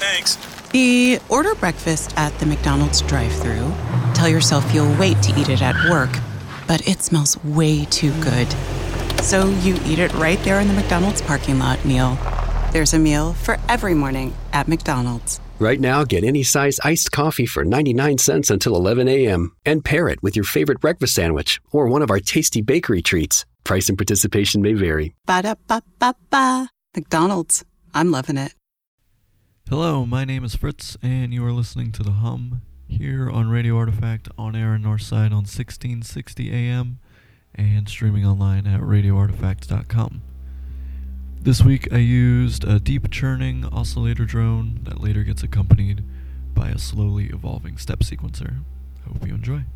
Thanks. The order breakfast at the McDonald's drive-through. Tell yourself you'll wait to eat it at work, but it smells way too good. So you eat it right there in the McDonald's parking lot meal. There's a meal for every morning at McDonald's. Right now, get any size iced coffee for 99 cents until 11 a.m. and pair it with your favorite breakfast sandwich or one of our tasty bakery treats. Price and participation may vary. Ba da ba ba ba. McDonald's. I'm loving it. Hello, my name is Fritz, and you are listening to The Hum here on Radio Artifact on air in Northside on 1660 AM and streaming online at radioartifact.com. This week I used a deep churning oscillator drone that later gets accompanied by a slowly evolving step sequencer. I hope you enjoy.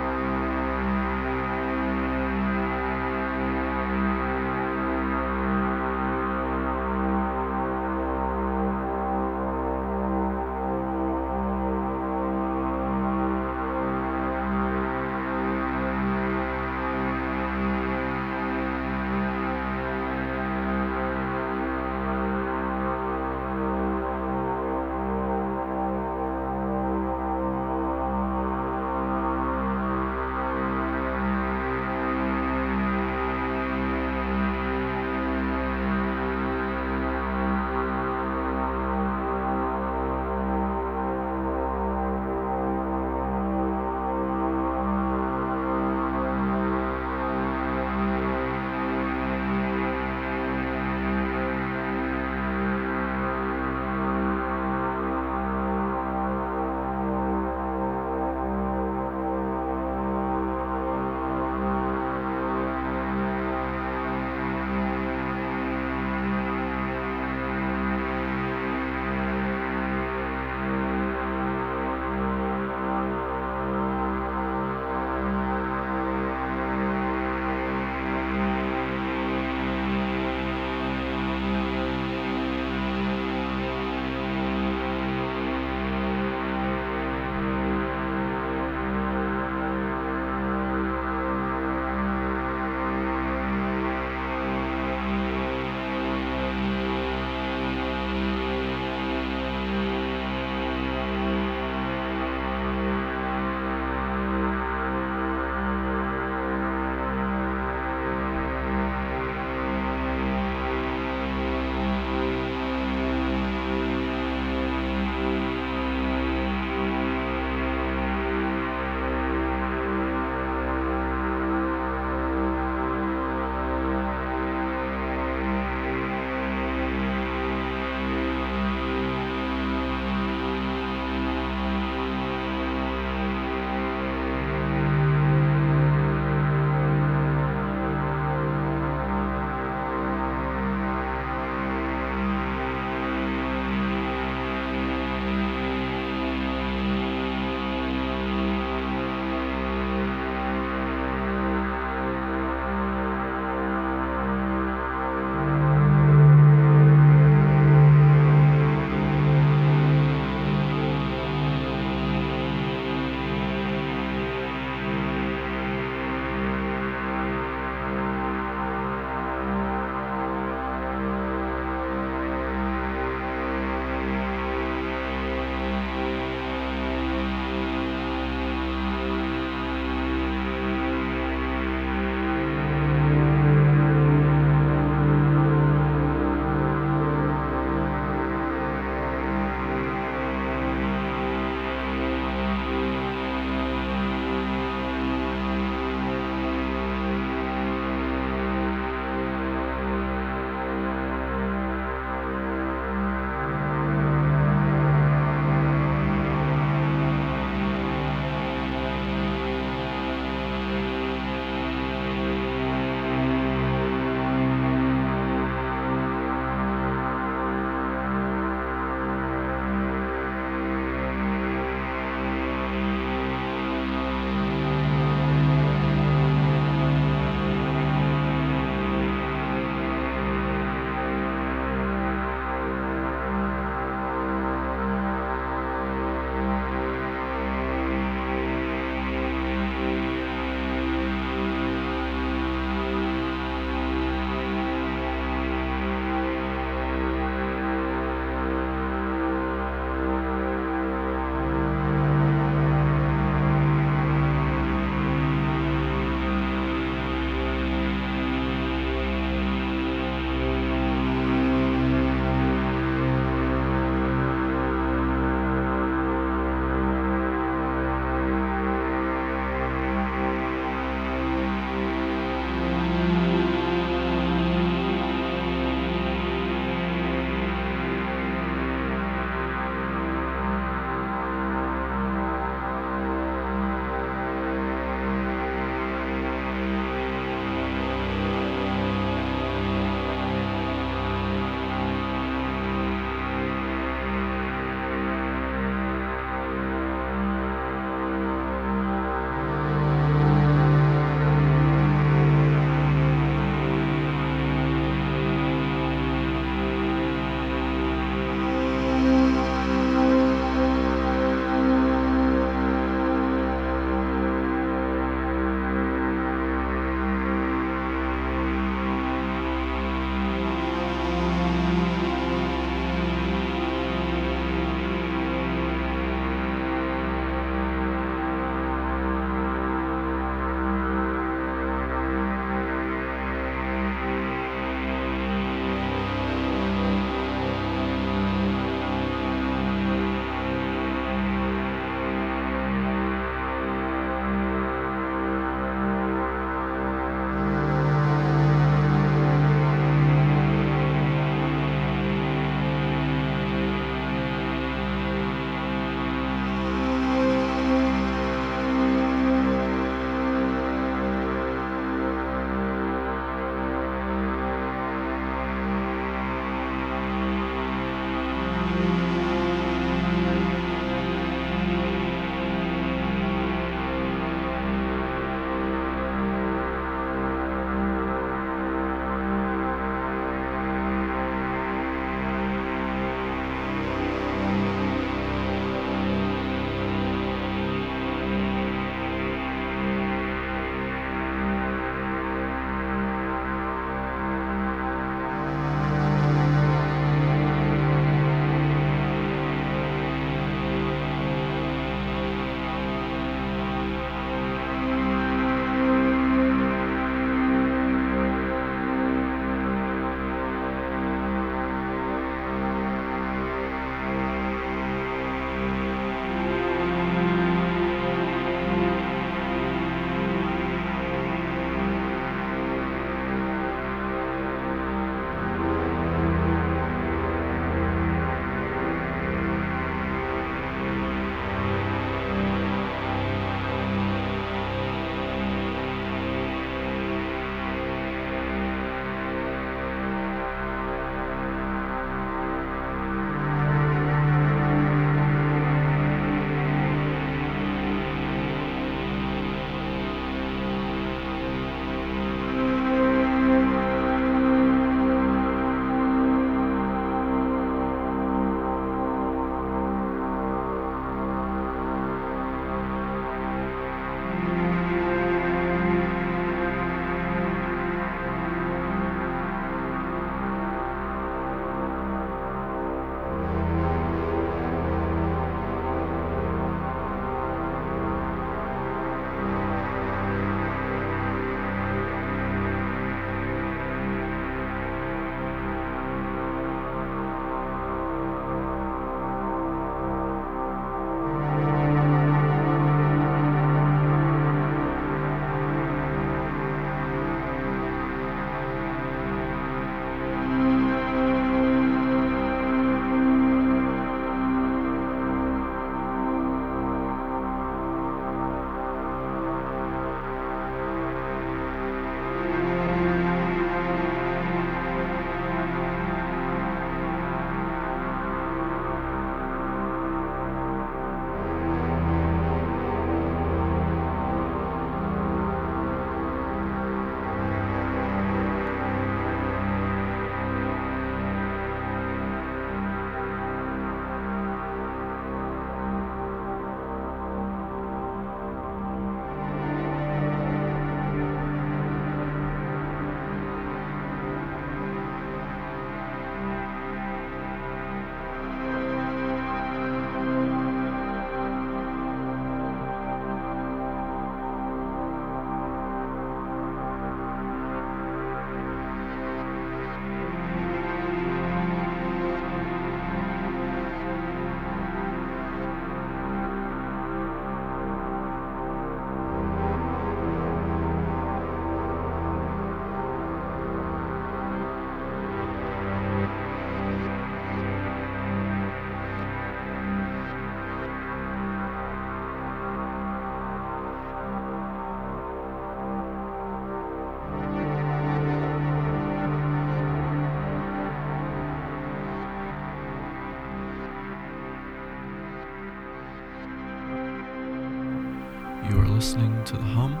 Listening to The Hum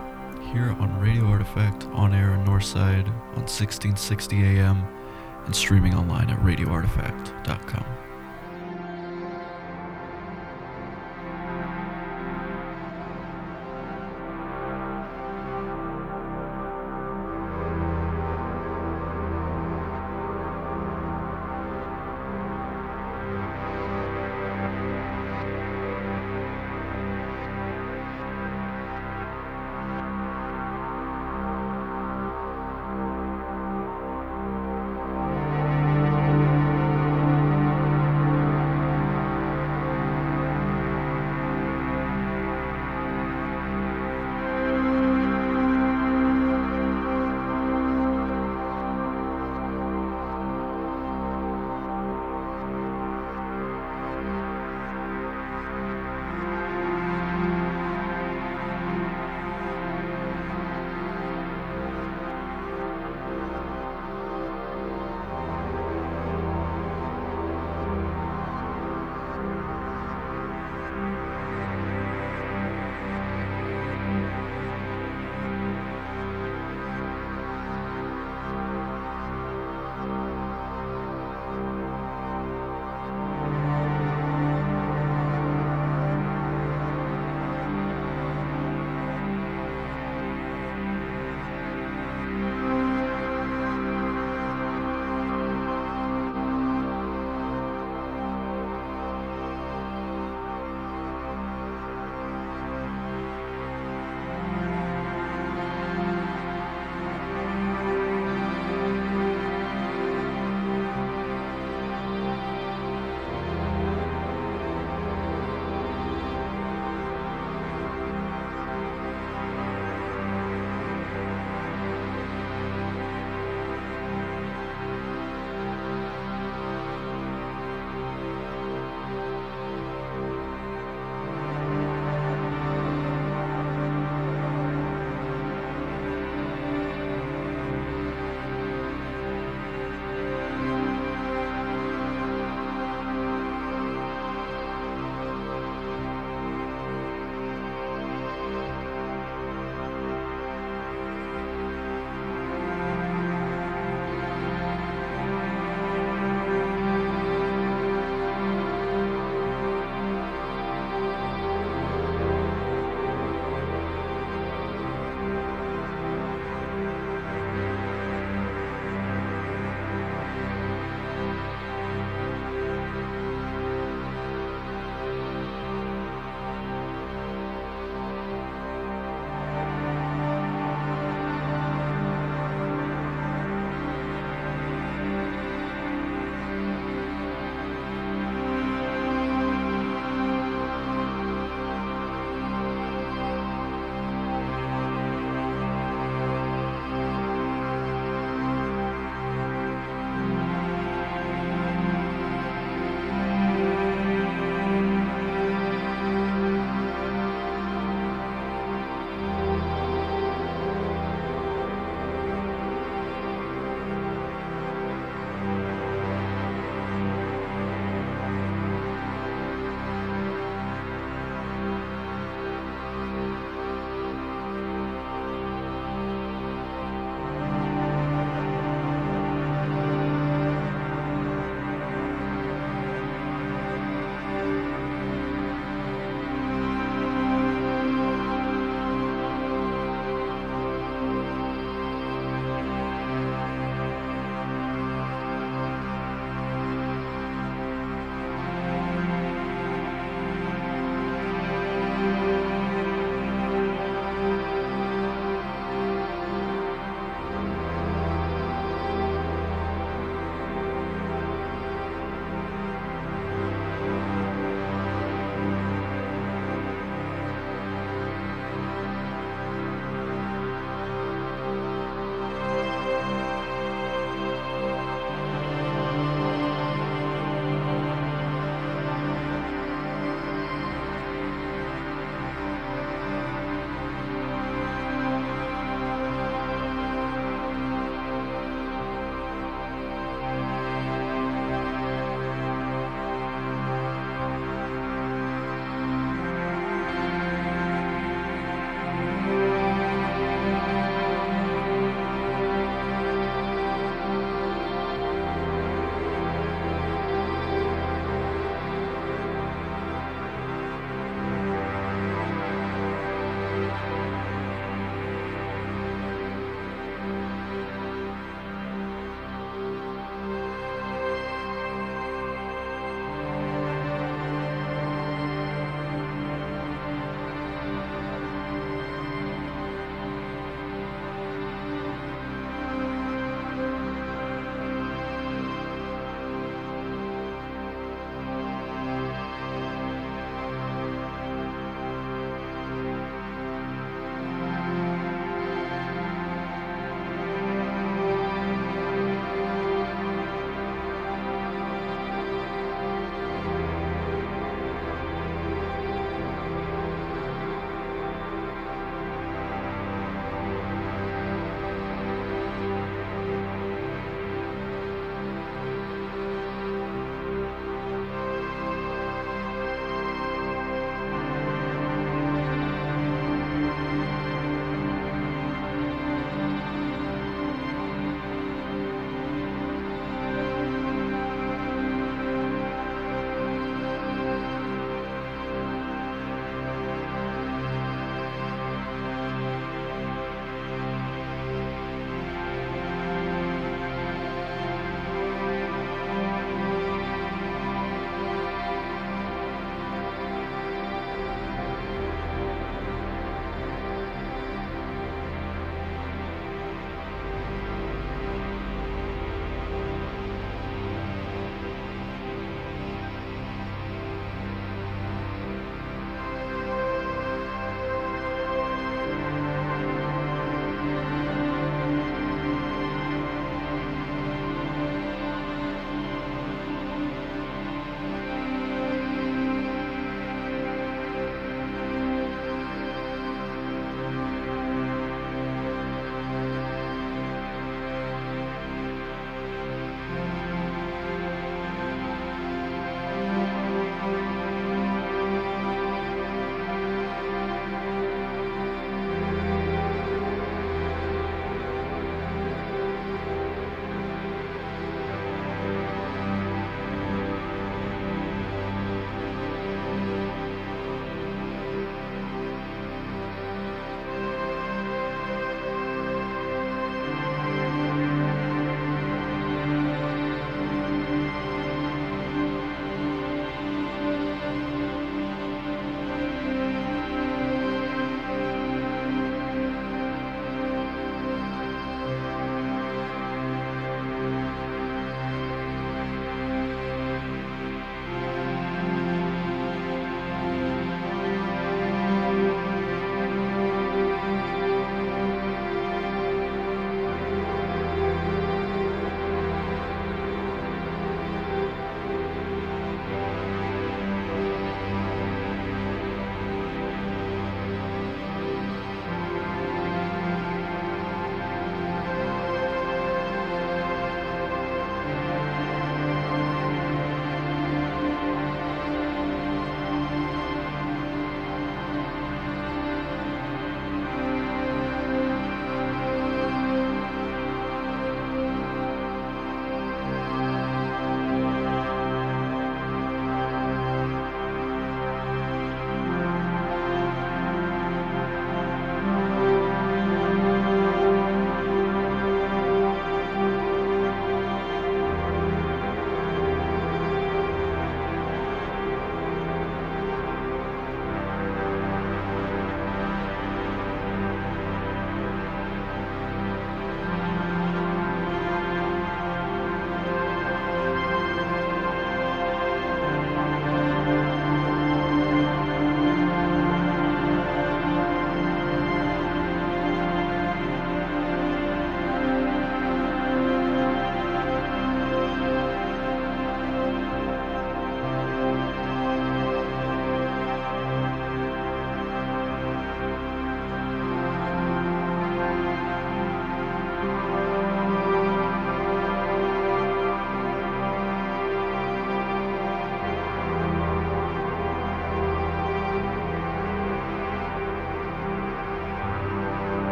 here on Radio Artifact on air in Northside on 1660 AM and streaming online at radioartifact.com.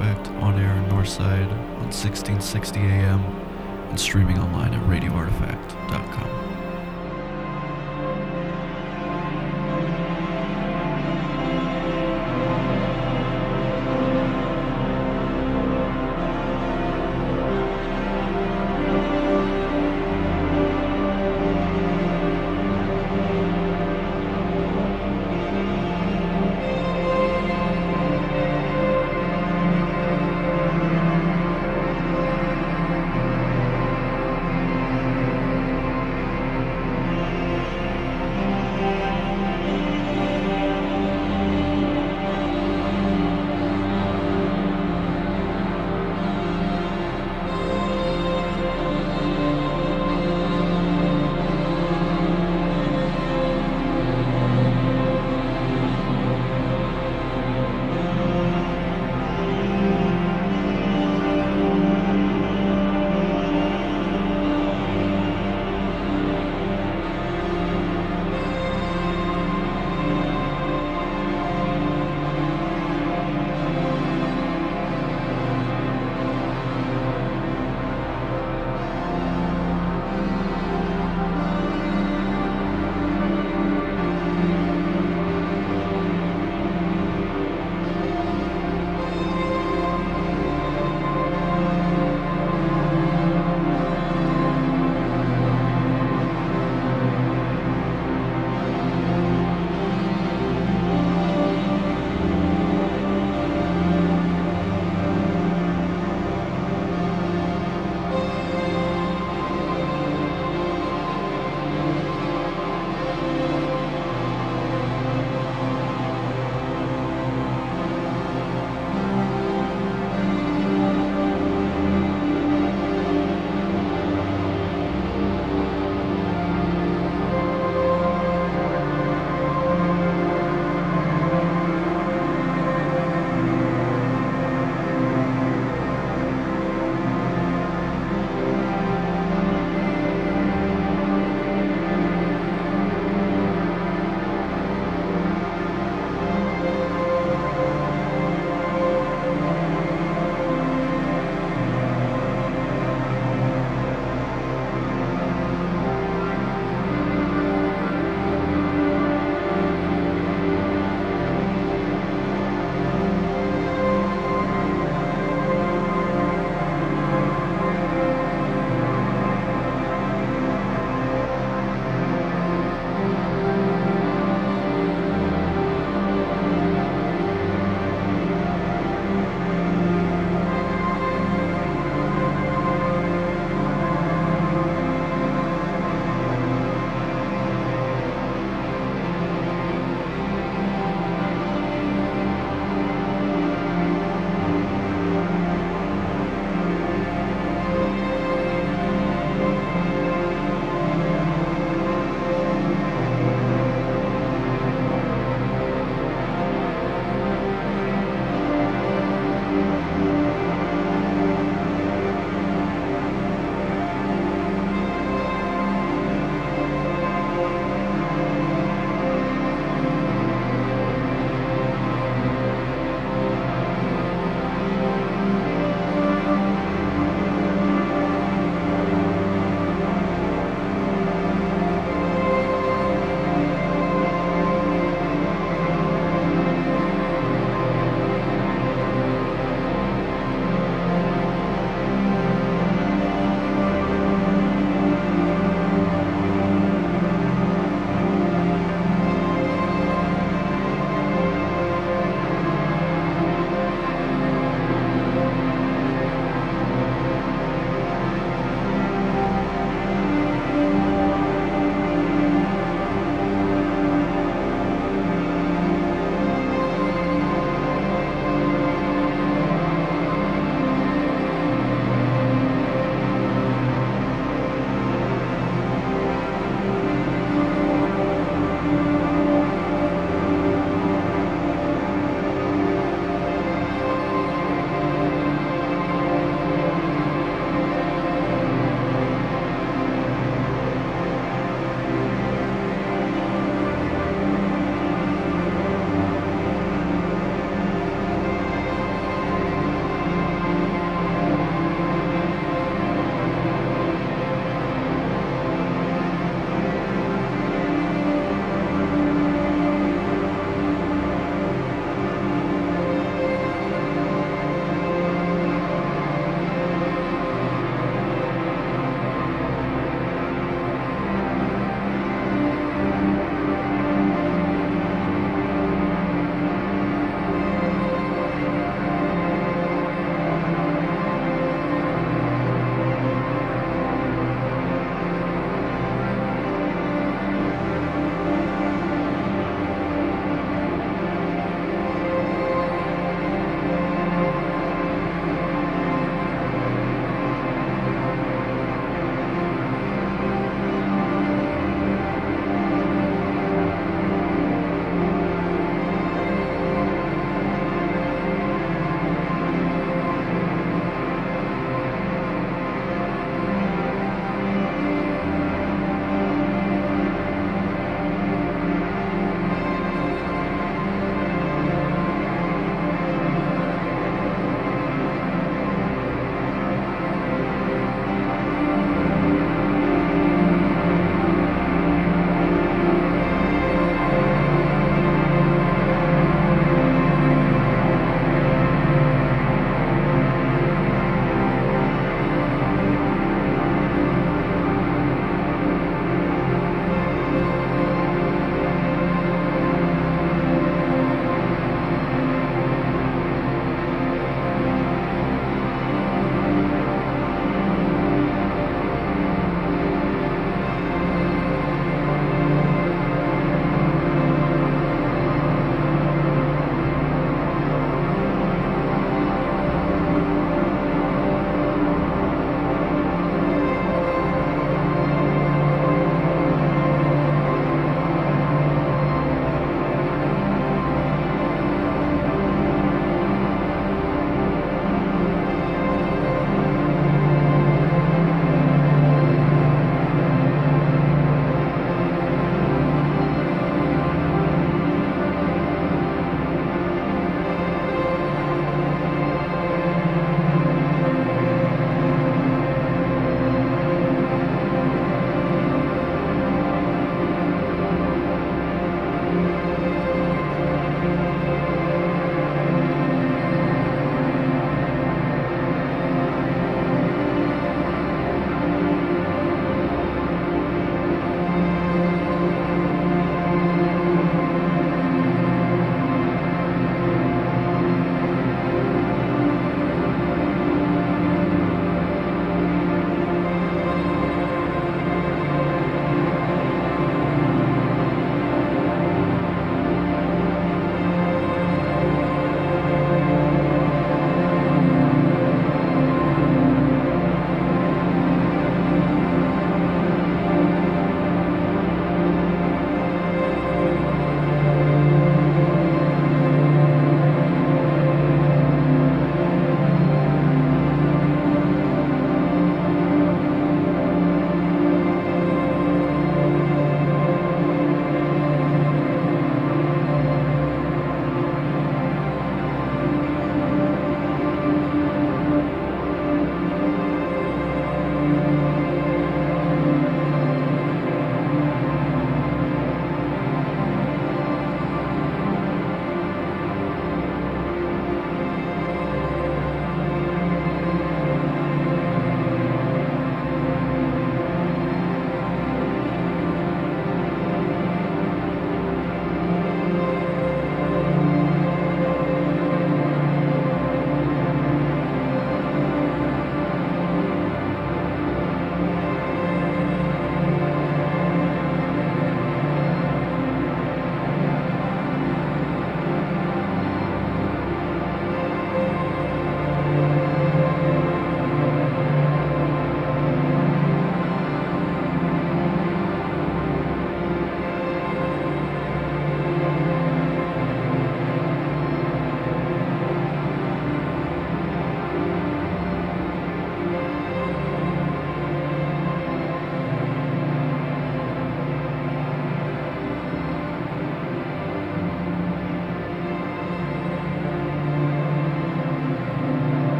On air in Northside on 1660 AM and streaming online at radioartifact.com.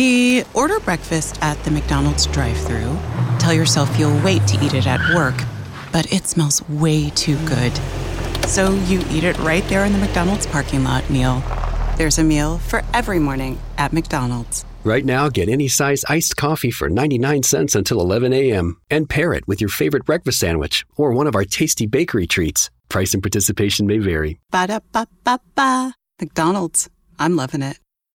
The order breakfast at the McDonald's drive thru Tell yourself you'll wait to eat it at work, but it smells way too good. So you eat it right there in the McDonald's parking lot meal. There's a meal for every morning at McDonald's. Right now, get any size iced coffee for 99 cents until 11 a.m. and pair it with your favorite breakfast sandwich or one of our tasty bakery treats. Price and participation may vary. Ba da ba ba ba. McDonald's. I'm loving it.